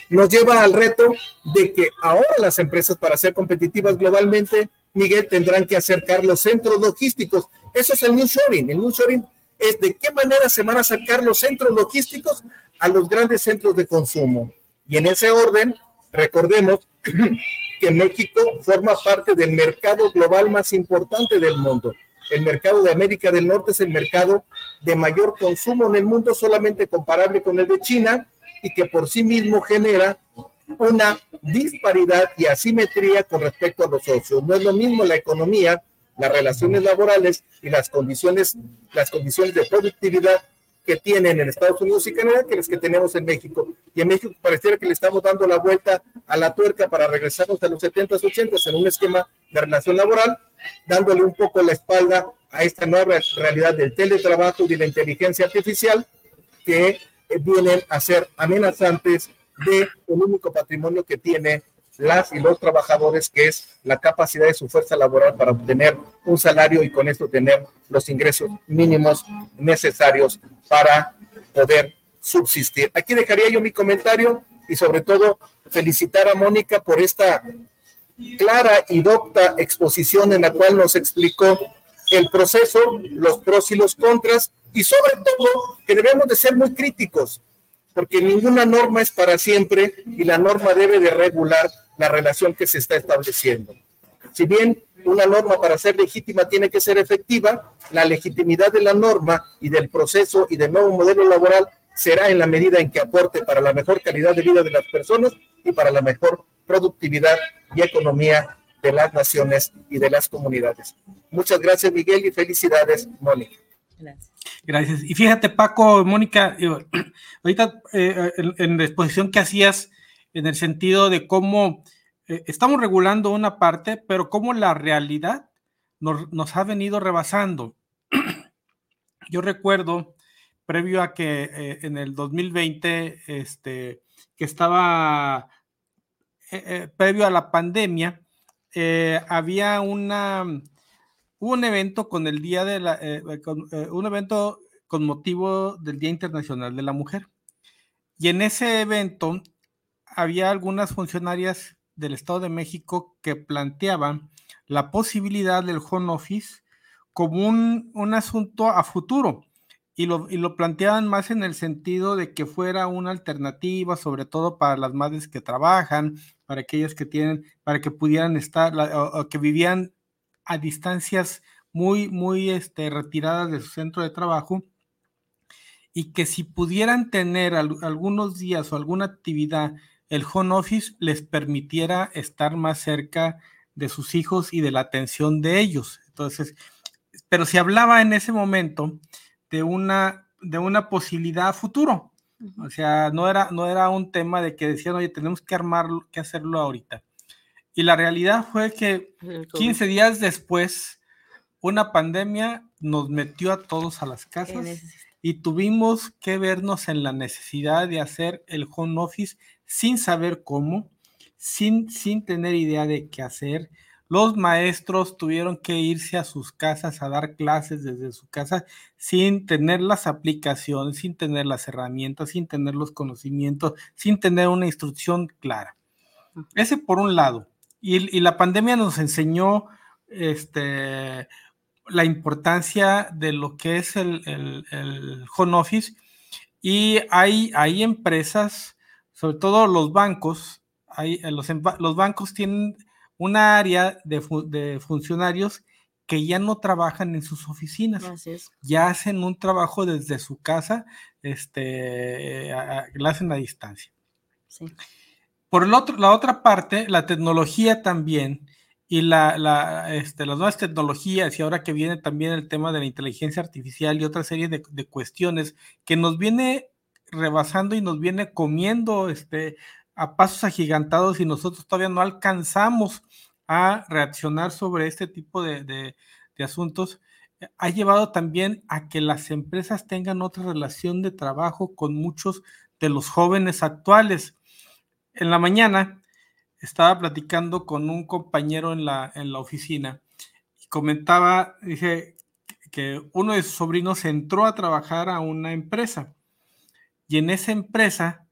nos lleva al reto de que ahora las empresas para ser competitivas globalmente, Miguel, tendrán que acercar los centros logísticos. Eso es el New Shoring. El New Shoring es de qué manera se van a acercar los centros logísticos a los grandes centros de consumo. Y en ese orden, recordemos que México forma parte del mercado global más importante del mundo. El mercado de América del Norte es el mercado de mayor consumo en el mundo, solamente comparable con el de China, y que por sí mismo genera una disparidad y asimetría con respecto a los socios. No es lo mismo la economía, las relaciones laborales y las condiciones, las condiciones de productividad que tienen en Estados Unidos y Canadá que las que tenemos en México. Y en México pareciera que le estamos dando la vuelta a la tuerca para regresarnos a los 70s, 80s en un esquema de relación laboral, dándole un poco la espalda a esta nueva realidad del teletrabajo y de la inteligencia artificial que vienen a ser amenazantes de un único patrimonio que tiene las y los trabajadores, que es la capacidad de su fuerza laboral para obtener un salario y con esto tener los ingresos mínimos necesarios para poder subsistir. Aquí dejaría yo mi comentario y sobre todo felicitar a Mónica por esta clara y docta exposición en la cual nos explicó el proceso, los pros y los contras y sobre todo que debemos de ser muy críticos porque ninguna norma es para siempre y la norma debe de regular la relación que se está estableciendo. Si bien una norma para ser legítima tiene que ser efectiva, la legitimidad de la norma y del proceso y del nuevo modelo laboral será en la medida en que aporte para la mejor calidad de vida de las personas y para la mejor productividad y economía de las naciones y de las comunidades. Muchas gracias, Miguel, y felicidades, Mónica. Gracias. Gracias. Y fíjate, Paco, Mónica, ahorita eh, en, la exposición que hacías, en el sentido de cómo eh, estamos regulando una parte, pero cómo la realidad nos, ha venido rebasando. Yo recuerdo, previo a que eh, en el 2020, este, que estaba, previo a la pandemia, había una hubo un evento con el día de la, eh, eh, eh, un evento con motivo del Día Internacional de la Mujer. Y en ese evento había algunas funcionarias del Estado de México que planteaban la posibilidad del home office como un, un asunto a futuro. Y lo, y lo, planteaban más en el sentido de que fuera una alternativa, sobre todo para las madres que trabajan, para aquellas que tienen, para que pudieran estar, o que vivían a distancias muy, muy este, retiradas de su centro de trabajo y que si pudieran tener algunos días o alguna actividad, el home office les permitiera estar más cerca de sus hijos y de la atención de ellos. Entonces, pero se hablaba en ese momento de una, de una posibilidad futuro. O sea, no era, no era un tema de que decían, oye, tenemos que armarlo, que hacerlo ahorita. Y la realidad fue que 15 días después, una pandemia nos metió a todos a las casas y tuvimos que vernos en la necesidad de hacer el home office sin saber cómo, sin, sin tener idea de qué hacer. Los maestros tuvieron que irse a sus casas a dar clases desde su casa sin tener las aplicaciones, sin tener las herramientas, sin tener los conocimientos, sin tener una instrucción clara. Ese por un lado. Y, la pandemia nos enseñó este, la importancia de lo que es el, el, home office y hay, hay empresas, sobre todo los bancos, hay, los, los bancos tienen una área de, de funcionarios que ya no trabajan en sus oficinas, ya hacen un trabajo desde su casa, este, lo hacen a distancia. Por el otro, la otra parte, la tecnología también, y la, este, las nuevas tecnologías, y ahora que viene también el tema de la inteligencia artificial y otra serie de, de cuestiones que nos viene rebasando y nos viene comiendo este, a pasos agigantados y nosotros todavía no alcanzamos a reaccionar sobre este tipo de, asuntos, eh, ha llevado también a que las empresas tengan otra relación de trabajo con muchos de los jóvenes actuales. En la mañana estaba platicando con un compañero en la, en la oficina y comentaba, dije, que uno de sus sobrinos entró a trabajar a una empresa y en esa empresa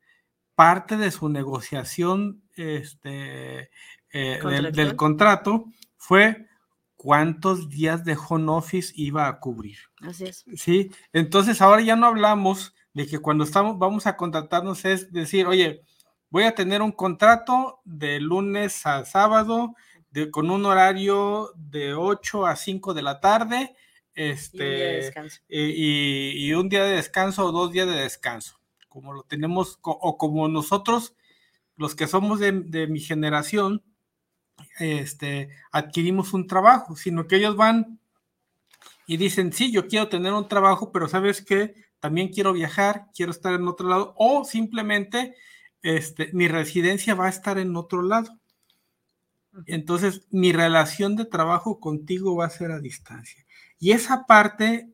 parte de su negociación este, eh, del, contrato fue cuántos días de home office iba a cubrir. Así es. Sí, entonces ahora ya no hablamos de que cuando estamos, vamos a contratarnos es decir, oye, voy a tener un contrato de lunes a sábado de, con un horario de 8 a 5 de la tarde este, y, un día de descanso o dos días de descanso, como lo tenemos o como nosotros, los que somos de, de mi generación, este, adquirimos un trabajo, sino que ellos van y dicen, sí, yo quiero tener un trabajo, pero sabes que también quiero viajar, quiero estar en otro lado, o simplemente este, mi residencia va a estar en otro lado. Entonces, mi relación de trabajo contigo va a ser a distancia. Y esa parte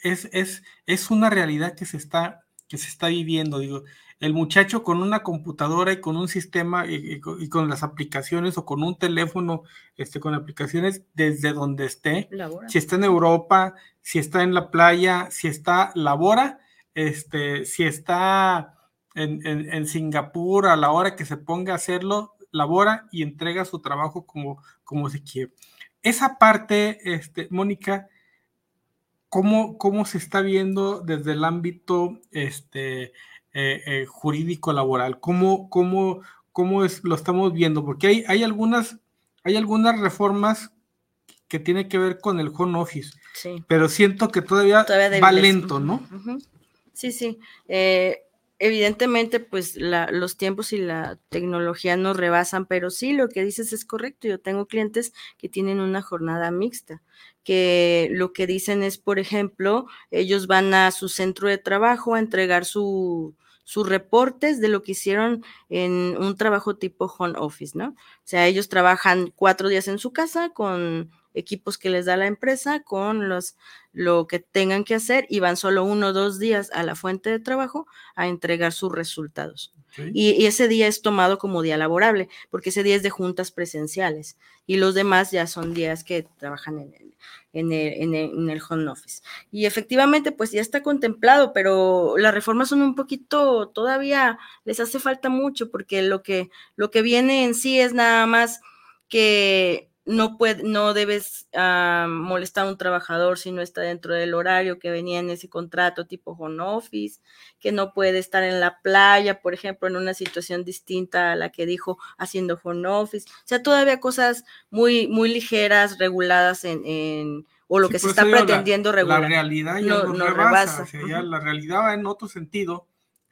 es, es, es una realidad que se está, que se está viviendo. Digo, el muchacho con una computadora y con un sistema y, con las aplicaciones o con un teléfono este, con aplicaciones desde donde esté, si está en Europa, si está en la playa, si está, labora, este, si está en, en, Singapur a la hora que se ponga a hacerlo, labora y entrega su trabajo como, como se quiere. Esa parte, este, Mónica, ¿cómo, ¿cómo se está viendo desde el ámbito este, eh, eh, jurídico laboral? ¿Cómo, cómo, cómo es, lo estamos viendo? Porque hay, hay, algunas, hay algunas reformas que tienen que ver con el home office, pero siento que todavía, va lento, ¿no? Sí, sí. Eh, evidentemente, pues los tiempos y la tecnología nos rebasan, pero sí, lo que dices es correcto. Yo tengo clientes que tienen una jornada mixta, que lo que dicen es, por ejemplo, ellos van a su centro de trabajo a entregar su, sus reportes de lo que hicieron en un trabajo tipo home office, ¿no? O sea, ellos trabajan cuatro días en su casa con equipos que les da la empresa, con los lo que tengan que hacer y van solo uno o dos días a la fuente de trabajo a entregar sus resultados. Y, ese día es tomado como día laborable, porque ese día es de juntas presenciales y los demás ya son días que trabajan en el, en el, en el, home office. Y efectivamente, pues ya está contemplado, pero las reformas son un poquito, todavía les hace falta mucho, porque lo que, lo que viene en sí es nada más que no, puede, no debes ah, molestar a un trabajador si no está dentro del horario que venía en ese contrato tipo home office, que no puede estar en la playa, por ejemplo, en una situación distinta a la que dijo haciendo home office. O sea, todavía cosas muy, muy ligeras, reguladas en, o lo que se está pretendiendo regular. La realidad ya no, rebasa. la realidad va en otro sentido,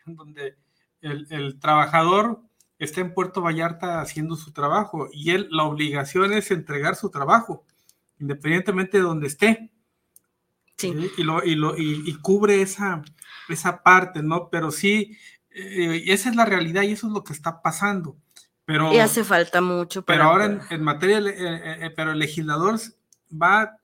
en donde el, el trabajador está en Puerto Vallarta haciendo su trabajo y él la obligación es entregar su trabajo, independientemente de donde esté. Sí. Y, lo, y, lo, y, cubre esa, esa parte, ¿no? Pero sí, eh, esa es la realidad y eso es lo que está pasando. Pero, y hace falta mucho. pero ahora en, materia, eh, eh, pero el legislador va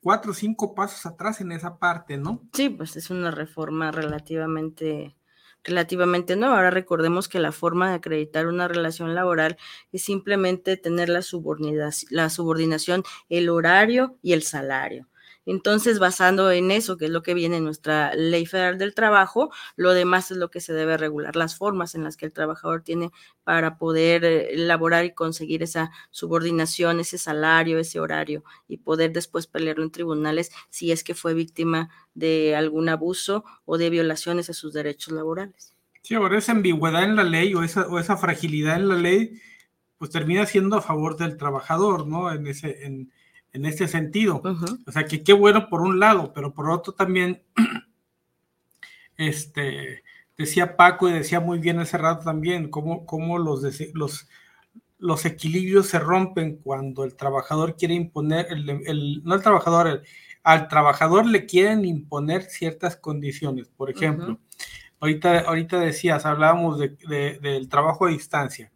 cuatro o cinco pasos atrás en esa parte, ¿no? Sí, pues es una reforma relativamente relativamente nueva. Ahora recordemos que la forma de acreditar una relación laboral es simplemente tener la subordinación, la subordinación el horario y el salario. Entonces, basando en eso, que es lo que viene en nuestra ley federal del trabajo, lo demás es lo que se debe regular, las formas en las que el trabajador tiene para poder eh, elaborar y conseguir esa subordinación, ese salario, ese horario y poder después pelearlo en tribunales si es que fue víctima de algún abuso o de violaciones a sus derechos laborales. Sí, ahora esa ambigüedad en la ley o esa, o esa fragilidad en la ley, pues termina siendo a favor del trabajador, ¿no? En ese, en, en este sentido. O sea, que qué bueno por un lado, pero por otro también, este, decía Paco y decía muy bien ese rato también, cómo, cómo los, los, los equilibrios se rompen cuando el trabajador quiere imponer, el, no el trabajador, al trabajador le quieren imponer ciertas condiciones. Por ejemplo, ahorita, ahorita decías, hablábamos de, del trabajo a distancia.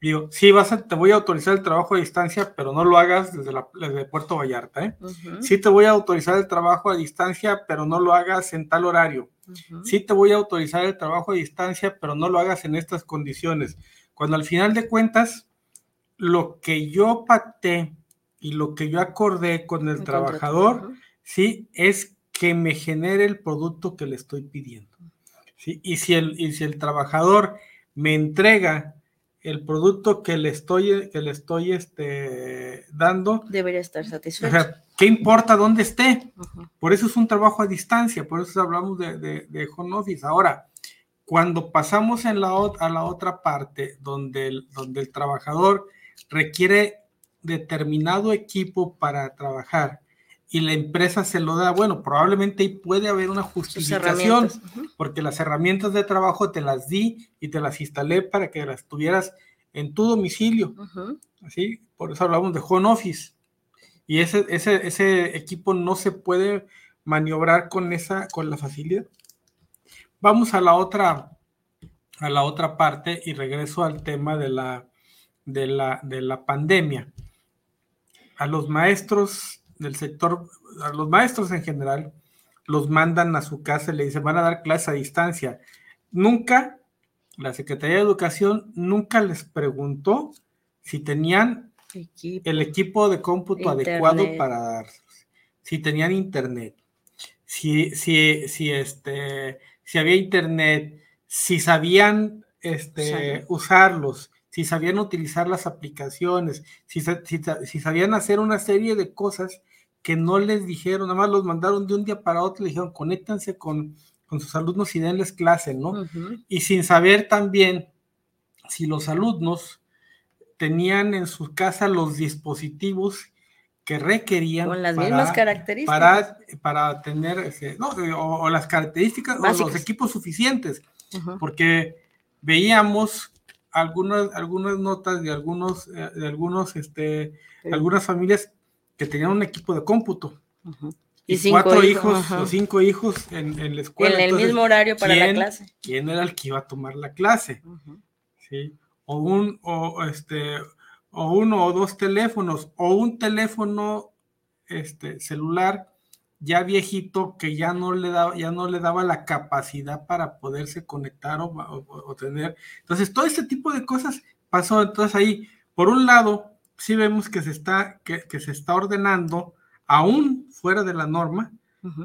Digo, sí, vas a, te voy a autorizar el trabajo a distancia, pero no lo hagas desde, la, desde Puerto Vallarta. ¿eh? Sí te voy a autorizar el trabajo a distancia, pero no lo hagas en tal horario. Sí te voy a autorizar el trabajo a distancia, pero no lo hagas en estas condiciones. Cuando al final de cuentas, lo que yo pacté y lo que yo acordé con el, trabajador, sí, es que me genere el producto que le estoy pidiendo. ¿sí? Y, si el, y si el trabajador me entrega el producto que le estoy, que le estoy este, dando. Debería estar satisfecho. ¿qué importa dónde esté? Por eso es un trabajo a distancia, por eso hablamos de, de, home office. Ahora, cuando pasamos en la, a la otra parte, donde el, donde el trabajador requiere determinado equipo para trabajar y la empresa se lo da, bueno, probablemente ahí puede haber una justificación, porque las herramientas de trabajo te las di y te las instalé para que las tuvieras en tu domicilio. Así, por eso hablamos de home office. Y ese, ese, ese equipo no se puede maniobrar con esa, con la facilidad. Vamos a la otra, a la otra parte y regreso al tema de la, de la, de la pandemia. A los maestros del sector, a los maestros en general, los mandan a su casa y le dicen, van a dar clase a distancia. Nunca, la Secretaría de Educación nunca les preguntó si tenían el equipo de cómputo adecuado para dar, si tenían internet, si, si, si, este, si había internet, si sabían este, usarlos, si sabían utilizar las aplicaciones, si, si, sabían hacer una serie de cosas que no les dijeron, nada más los mandaron de un día para otro, le dijeron, conéctanse con, con sus alumnos y denles clase, ¿no? Y sin saber también si los alumnos tenían en su casa los dispositivos que requerían con las mismas características. para, para tener ese, no, o, las características o los equipos suficientes porque veíamos algunas, algunas notas de algunos, eh, de algunos, este, algunas familias que tenían un equipo de cómputo. Y, cuatro hijos, o cinco hijos en, en, la escuela. En el mismo horario para la clase. ¿Quién era el que iba a tomar la clase? ¿Sí? O un, o este, o uno o dos teléfonos, o un teléfono este, celular ya viejito que ya no le daba, ya no le daba la capacidad para poderse conectar o, tener. Entonces, todo este tipo de cosas pasó. Entonces ahí, por un lado, sí vemos que se está, que, se está ordenando, aún fuera de la norma,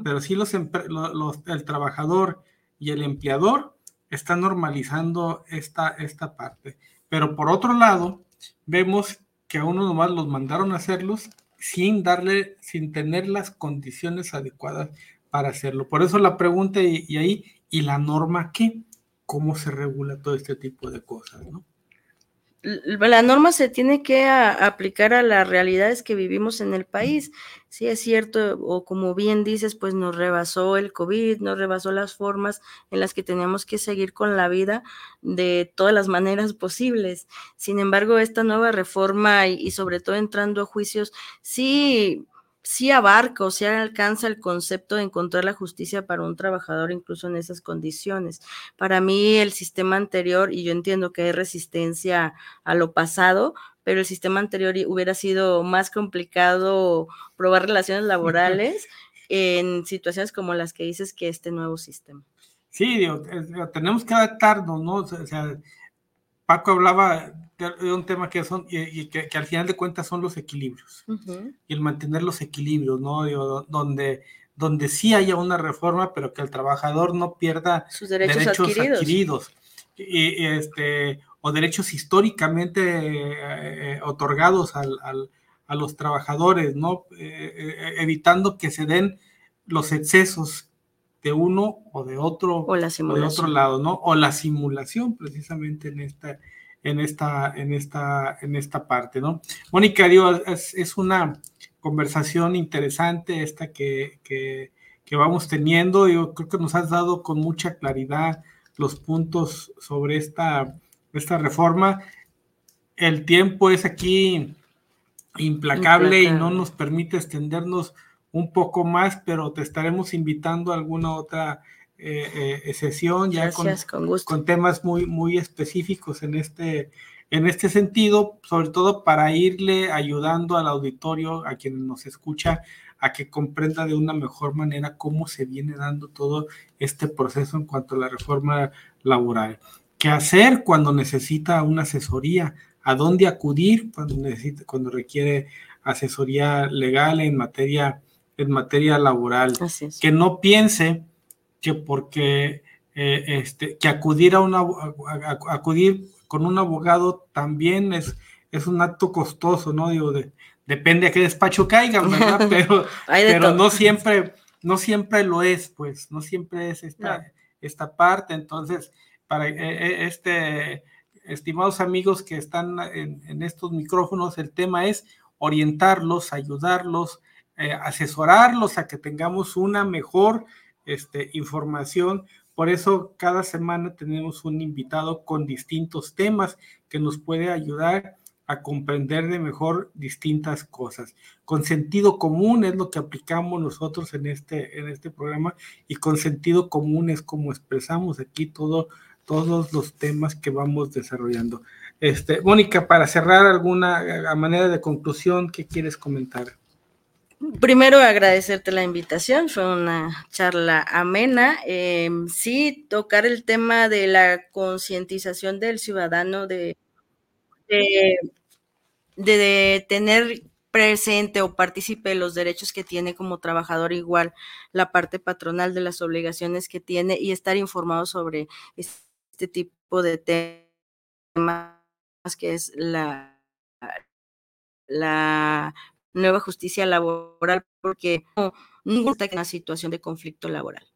pero sí los, los, el trabajador y el empleador están normalizando esta, esta parte. Pero por otro lado, vemos que a uno nomás los mandaron a hacerlos sin darle, sin tener las condiciones adecuadas para hacerlo. Por eso la pregunta y, ahí, ¿y la norma qué? ¿Cómo se regula todo este tipo de cosas? ¿no? La norma se tiene que aplicar a las realidades que vivimos en el país. Sí, es cierto, o como bien dices, pues nos rebasó el COVID, nos rebasó las formas en las que teníamos que seguir con la vida de todas las maneras posibles. Sin embargo, esta nueva reforma y, y sobre todo entrando a juicios, sí sí abarca o sí alcanza el concepto de encontrar la justicia para un trabajador incluso en esas condiciones. Para mí el sistema anterior, y yo entiendo que hay resistencia a lo pasado, pero el sistema anterior hubiera sido más complicado probar relaciones laborales en situaciones como las que dices que este nuevo sistema. Sí, tenemos que adaptarnos, ¿no? O sea, Paco hablaba un tema que son y, que, al final de cuentas son los equilibrios y el mantener los equilibrios, ¿no? donde donde sí haya una reforma, pero que el trabajador no pierda sus derechos, adquiridos, y, este, o derechos históricamente eh, eh, otorgados al, a los trabajadores, ¿no? Eh, evitando que se den los excesos de uno o de otro o, la de otro lado, ¿no? O la simulación precisamente en esta en esta en esta en esta parte, ¿no? Mónica, digo, es, una conversación interesante esta que, que, que, vamos teniendo. Yo creo que nos has dado con mucha claridad los puntos sobre esta, esta reforma. El tiempo es aquí implacable, y no nos permite extendernos un poco más, pero te estaremos invitando a alguna otra eh, eh, sesión ya con, con, temas muy, muy específicos en este, en este sentido, sobre todo para irle ayudando al auditorio, a quien nos escucha, a que comprenda de una mejor manera cómo se viene dando todo este proceso en cuanto a la reforma laboral. ¿Qué hacer cuando necesita una asesoría? ¿A dónde acudir cuando necesita, cuando requiere asesoría legal en materia en materia laboral, que no piense que porque eh, este, que acudir a una acudir con un abogado también es, es un acto costoso, ¿no? Digo, de, depende a qué despacho caigan, ¿verdad? Pero, pero no siempre, no siempre lo es, pues, no siempre es esta, esta parte. Entonces, para eh, eh, este, estimados amigos que están en, en estos micrófonos, el tema es orientarlos, ayudarlos, eh, asesorarlos a que tengamos una mejor este, información. Por eso cada semana tenemos un invitado con distintos temas que nos puede ayudar a comprender de mejor distintas cosas. Con sentido común es lo que aplicamos nosotros en este, en este programa y con sentido común es como expresamos aquí todo, todos los temas que vamos desarrollando. Este, Mónica, para cerrar alguna manera de conclusión, ¿qué quieres comentar? Primero agradecerte la invitación, fue una charla amena. Em, sí, tocar el tema de la concientización del ciudadano de, de, tener presente o partícipe de los derechos que tiene como trabajador igual, la parte patronal de las obligaciones que tiene y estar informado sobre este tipo de temas que es la, la nueva justicia laboral porque no, está en una situación de conflicto laboral.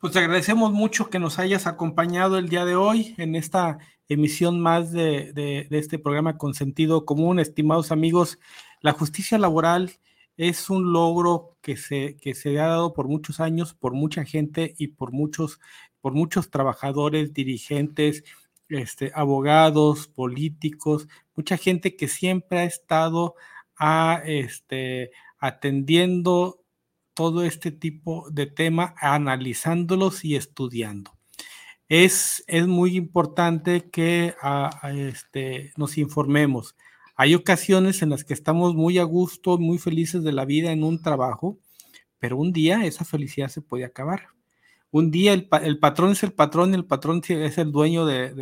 Pues te agradecemos mucho que nos hayas acompañado el día de hoy en esta emisión más de, este programa con sentido común. Estimados amigos, la justicia laboral es un logro que se, que se ha dado por muchos años, por mucha gente y por muchos, por muchos trabajadores, dirigentes, este, abogados, políticos, mucha gente que siempre ha estado a, este, atendiendo todo este tipo de tema, analizándolos y estudiando. Es, es muy importante que este, nos informemos. Hay ocasiones en las que estamos muy a gusto, muy felices de la vida en un trabajo, pero un día esa felicidad se puede acabar. Un día el, patrón es el patrón el patrón es el dueño de,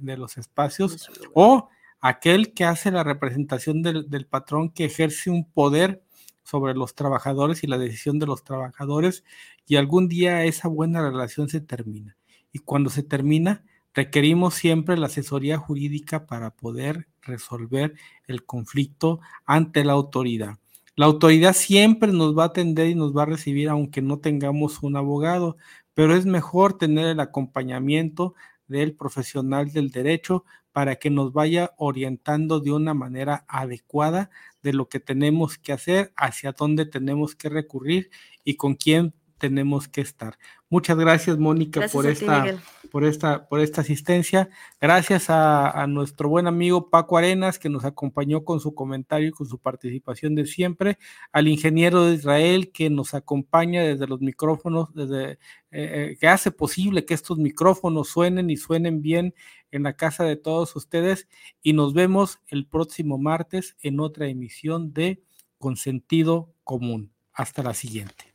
de los espacios. O aquel que hace la representación del, patrón que ejerce un poder sobre los trabajadores y la decisión de los trabajadores y algún día esa buena relación se termina. Y cuando se termina, requerimos siempre la asesoría jurídica para poder resolver el conflicto ante la autoridad. La autoridad siempre nos va a atender y nos va a recibir aunque no tengamos un abogado, pero es mejor tener el acompañamiento del profesional del derecho para que nos vaya orientando de una manera adecuada de lo que tenemos que hacer, hacia dónde tenemos que recurrir y con quién tenemos que estar. Muchas gracias, Mónica, por, esta, por, esta, por esta asistencia. Gracias a, nuestro buen amigo Paco Arenas, que nos acompañó con su comentario y con su participación de siempre. Al ingeniero de Israel, que nos acompaña desde los micrófonos, desde, eh, eh, que hace posible que estos micrófonos suenen y suenen bien en la casa de todos ustedes. Y nos vemos el próximo martes en otra emisión de Consentido Común. Hasta la siguiente.